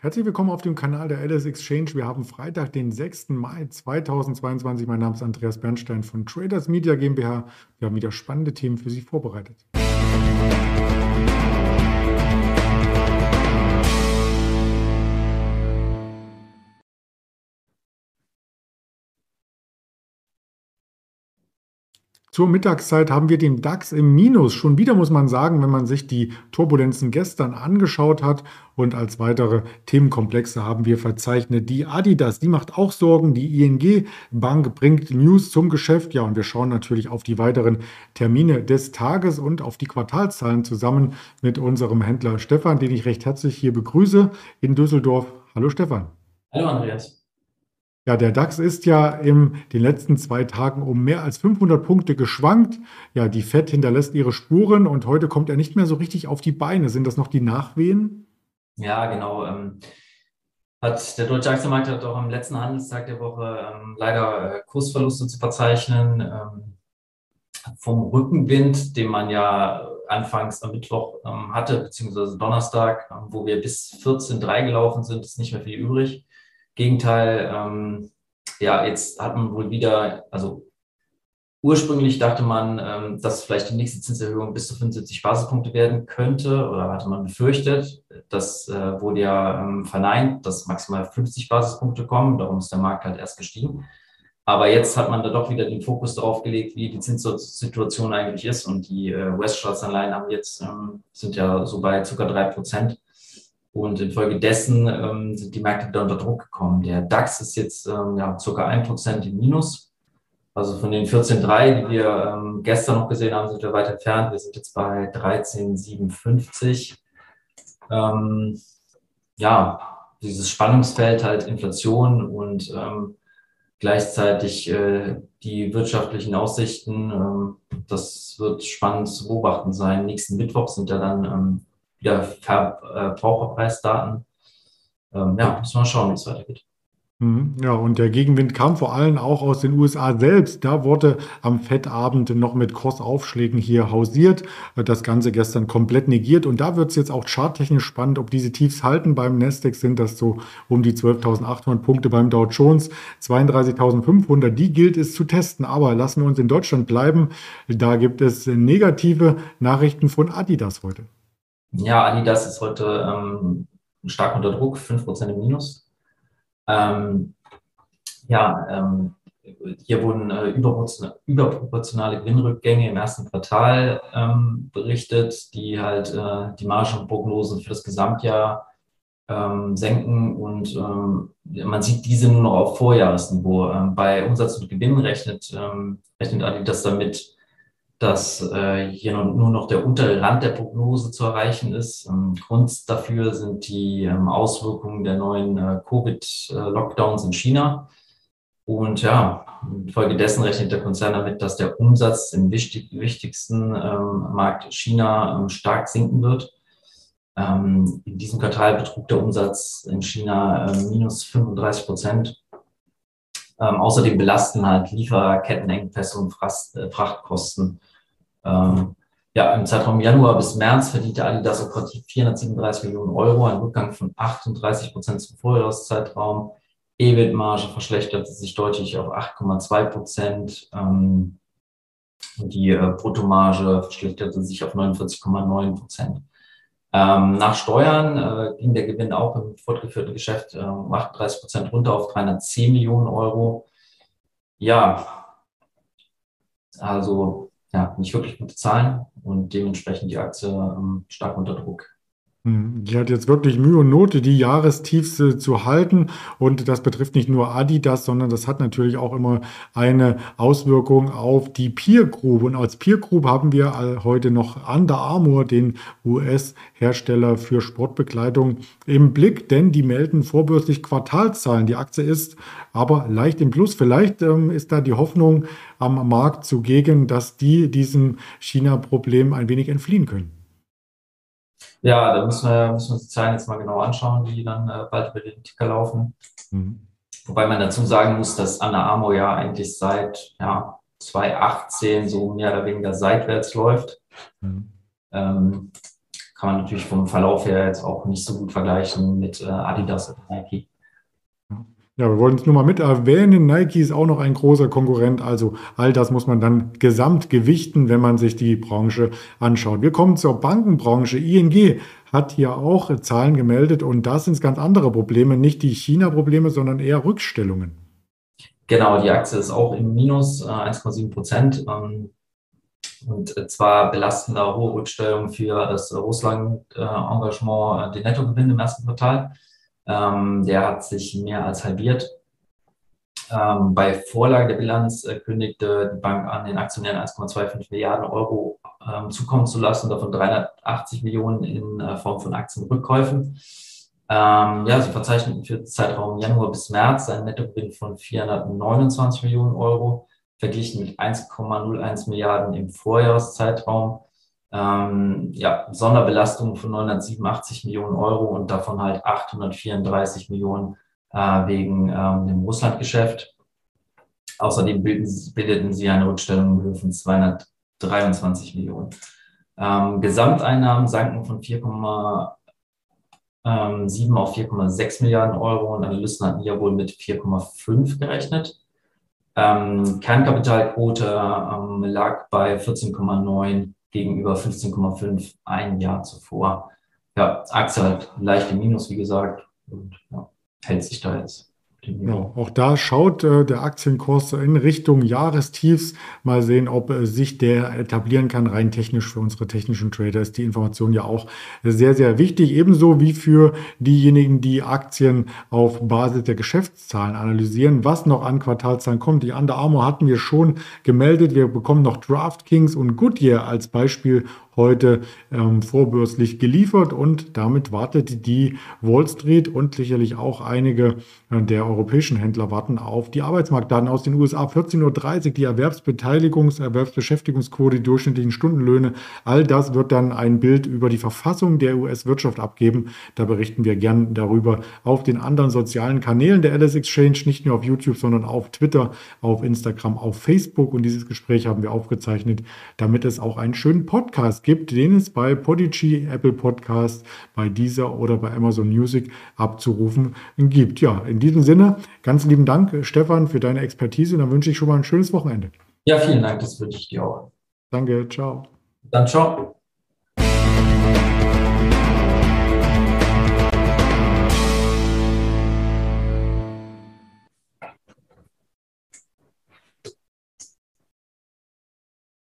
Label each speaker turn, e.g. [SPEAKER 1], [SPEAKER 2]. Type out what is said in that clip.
[SPEAKER 1] Herzlich willkommen auf dem Kanal der LS Exchange. Wir haben Freitag, den 6. Mai 2022. Mein Name ist Andreas Bernstein von Traders Media GmbH. Wir haben wieder spannende Themen für Sie vorbereitet. Zur Mittagszeit haben wir den DAX im Minus. Schon wieder muss man sagen, wenn man sich die Turbulenzen gestern angeschaut hat. Und als weitere Themenkomplexe haben wir verzeichnet die Adidas. Die macht auch Sorgen. Die ING Bank bringt News zum Geschäft. Ja, und wir schauen natürlich auf die weiteren Termine des Tages und auf die Quartalszahlen zusammen mit unserem Händler Stefan, den ich recht herzlich hier begrüße in Düsseldorf. Hallo Stefan.
[SPEAKER 2] Hallo Andreas.
[SPEAKER 1] Ja, der DAX ist ja in den letzten zwei Tagen um mehr als 500 Punkte geschwankt. Ja, die FED hinterlässt ihre Spuren und heute kommt er nicht mehr so richtig auf die Beine. Sind das noch die Nachwehen?
[SPEAKER 2] Ja, genau. Ähm, hat der deutsche Aktienmarkt hat auch am letzten Handelstag der Woche ähm, leider äh, Kursverluste zu verzeichnen. Ähm, vom Rückenwind, den man ja anfangs am Mittwoch ähm, hatte, beziehungsweise Donnerstag, ähm, wo wir bis 14.3 gelaufen sind, ist nicht mehr viel übrig. Gegenteil, ähm, ja, jetzt hat man wohl wieder, also ursprünglich dachte man, ähm, dass vielleicht die nächste Zinserhöhung bis zu 75 Basispunkte werden könnte oder hatte man befürchtet. Das äh, wurde ja ähm, verneint, dass maximal 50 Basispunkte kommen. Darum ist der Markt halt erst gestiegen. Aber jetzt hat man da doch wieder den Fokus darauf gelegt, wie die Zinssituation eigentlich ist. Und die äh, US-Staatsanleihen haben jetzt, ähm, sind ja so bei ca. drei Prozent. Und infolgedessen ähm, sind die Märkte wieder unter Druck gekommen. Der DAX ist jetzt ähm, ja, ein Prozent im Minus. Also von den 14,3, die wir ähm, gestern noch gesehen haben, sind wir weit entfernt. Wir sind jetzt bei 13,57. Ähm, ja, dieses Spannungsfeld halt Inflation und ähm, gleichzeitig äh, die wirtschaftlichen Aussichten, ähm, das wird spannend zu beobachten sein. Nächsten Mittwoch sind ja dann ähm, wieder Verbraucherpreisdaten. Ähm, ja, müssen wir schauen, wie es weitergeht.
[SPEAKER 1] Mhm. Ja, und der Gegenwind kam vor allem auch aus den USA selbst. Da wurde am Fettabend noch mit Kursaufschlägen hier hausiert. Das Ganze gestern komplett negiert. Und da wird es jetzt auch charttechnisch spannend, ob diese Tiefs halten. Beim Nasdaq sind das so um die 12.800 Punkte, beim Dow Jones 32.500. Die gilt es zu testen. Aber lassen wir uns in Deutschland bleiben. Da gibt es negative Nachrichten von Adidas heute.
[SPEAKER 2] Ja, Adidas ist heute ähm, stark unter Druck, 5% im Minus. Ähm, ja, ähm, hier wurden äh, überproportionale Gewinnrückgänge im ersten Quartal ähm, berichtet, die halt äh, die Margenprognosen für das Gesamtjahr ähm, senken und man sieht diese nur noch auf Vorjahresniveau. Bei Umsatz und Gewinn rechnet, rechnet Adidas damit, dass äh, hier nur noch der untere Rand der Prognose zu erreichen ist. Ähm, Grund dafür sind die ähm, Auswirkungen der neuen äh, Covid-Lockdowns in China. Und ja, infolgedessen rechnet der Konzern damit, dass der Umsatz im wichtig, wichtigsten ähm, Markt China ähm, stark sinken wird. Ähm, in diesem Quartal betrug der Umsatz in China äh, minus 35 Prozent. Ähm, außerdem belasten halt Lieferkettenengpässe und äh, Frachtkosten ähm, ja, im Zeitraum Januar bis März verdiente Adidas operativ 437 Millionen Euro, ein Rückgang von 38 Prozent zum Vorjahreszeitraum. EBIT-Marge verschlechterte sich deutlich auf 8,2 Prozent. Ähm, die äh, Bruttomarge verschlechterte sich auf 49,9 Prozent. Ähm, nach Steuern äh, ging der Gewinn auch im fortgeführten Geschäft äh, um 38 Prozent runter auf 310 Millionen Euro. Ja, also ja, nicht wirklich gute Zahlen und dementsprechend die Aktie ähm, stark unter Druck.
[SPEAKER 1] Hm, die hat jetzt wirklich Mühe und Not, die Jahrestiefs zu halten. Und das betrifft nicht nur Adidas, sondern das hat natürlich auch immer eine Auswirkung auf die Peer Group. Und als Peer Group haben wir heute noch Under Armour, den US-Hersteller für Sportbekleidung, im Blick, denn die melden vorbörslich Quartalzahlen. Die Aktie ist aber leicht im Plus. Vielleicht ähm, ist da die Hoffnung am Markt zugegen, dass die diesem China-Problem ein wenig entfliehen können.
[SPEAKER 2] Ja, da müssen wir, müssen wir uns die Zahlen jetzt mal genau anschauen, die dann äh, bald über den Ticker laufen. Mhm. Wobei man dazu sagen muss, dass Anna Amo ja eigentlich seit ja, 2018 so mehr oder weniger seitwärts läuft. Mhm. Ähm, kann man natürlich vom Verlauf her jetzt auch nicht so gut vergleichen mit äh, Adidas oder Nike.
[SPEAKER 1] Ja, wir wollen es nur mal mit erwähnen. Nike ist auch noch ein großer Konkurrent. Also all das muss man dann gesamt gewichten, wenn man sich die Branche anschaut. Wir kommen zur Bankenbranche. ING hat hier auch Zahlen gemeldet und das sind ganz andere Probleme. Nicht die China-Probleme, sondern eher Rückstellungen.
[SPEAKER 2] Genau, die Aktie ist auch im Minus, äh, 1,7 Prozent. Ähm, und zwar belastender hohe Rückstellungen für das Russland-Engagement, äh, den Nettogewinn im ersten Quartal. Ähm, der hat sich mehr als halbiert. Ähm, bei Vorlage der Bilanz äh, kündigte die Bank an, den Aktionären 1,25 Milliarden Euro ähm, zukommen zu lassen, davon 380 Millionen in äh, Form von Aktienrückkäufen. Ähm, ja, sie verzeichneten für den Zeitraum Januar bis März einen Nettogewinn von 429 Millionen Euro, verglichen mit 1,01 Milliarden im Vorjahreszeitraum ähm, ja, Sonderbelastung von 987 Millionen Euro und davon halt 834 Millionen äh, wegen ähm, dem Russlandgeschäft. Außerdem bilden, bildeten sie eine Rückstellung von 223 Millionen. Ähm, Gesamteinnahmen sanken von 4,7 ähm, auf 4,6 Milliarden Euro und Analysten hatten ja wohl mit 4,5 gerechnet. Ähm, Kernkapitalquote ähm, lag bei 14,9 gegenüber 15,5 ein Jahr zuvor. Ja, Aktie halt leicht im Minus, wie gesagt, und ja, hält sich da jetzt.
[SPEAKER 1] Genau. Auch da schaut äh, der Aktienkurs in Richtung Jahrestiefs. Mal sehen, ob äh, sich der etablieren kann. Rein technisch für unsere technischen Trader ist die Information ja auch sehr, sehr wichtig. Ebenso wie für diejenigen, die Aktien auf Basis der Geschäftszahlen analysieren. Was noch an Quartalzahlen kommt. Die Under Armour hatten wir schon gemeldet. Wir bekommen noch DraftKings und Goodyear als Beispiel heute ähm, vorbörslich geliefert und damit wartet die Wall Street und sicherlich auch einige äh, der europäischen Händler warten auf die Arbeitsmarktdaten aus den USA. 14.30 Uhr die Erwerbsbeteiligungs-, Erwerbsbeschäftigungsquote, die durchschnittlichen Stundenlöhne. All das wird dann ein Bild über die Verfassung der US-Wirtschaft abgeben. Da berichten wir gern darüber auf den anderen sozialen Kanälen der Alice Exchange, nicht nur auf YouTube, sondern auf Twitter, auf Instagram, auf Facebook. Und dieses Gespräch haben wir aufgezeichnet, damit es auch einen schönen Podcast gibt gibt, den es bei Podigy, Apple Podcast, bei dieser oder bei Amazon Music abzurufen gibt. Ja, in diesem Sinne, ganz lieben Dank, Stefan, für deine Expertise. Und dann wünsche ich schon mal ein schönes Wochenende.
[SPEAKER 2] Ja, vielen Dank, das wünsche ich dir auch.
[SPEAKER 1] Danke, ciao.
[SPEAKER 2] Dann ciao.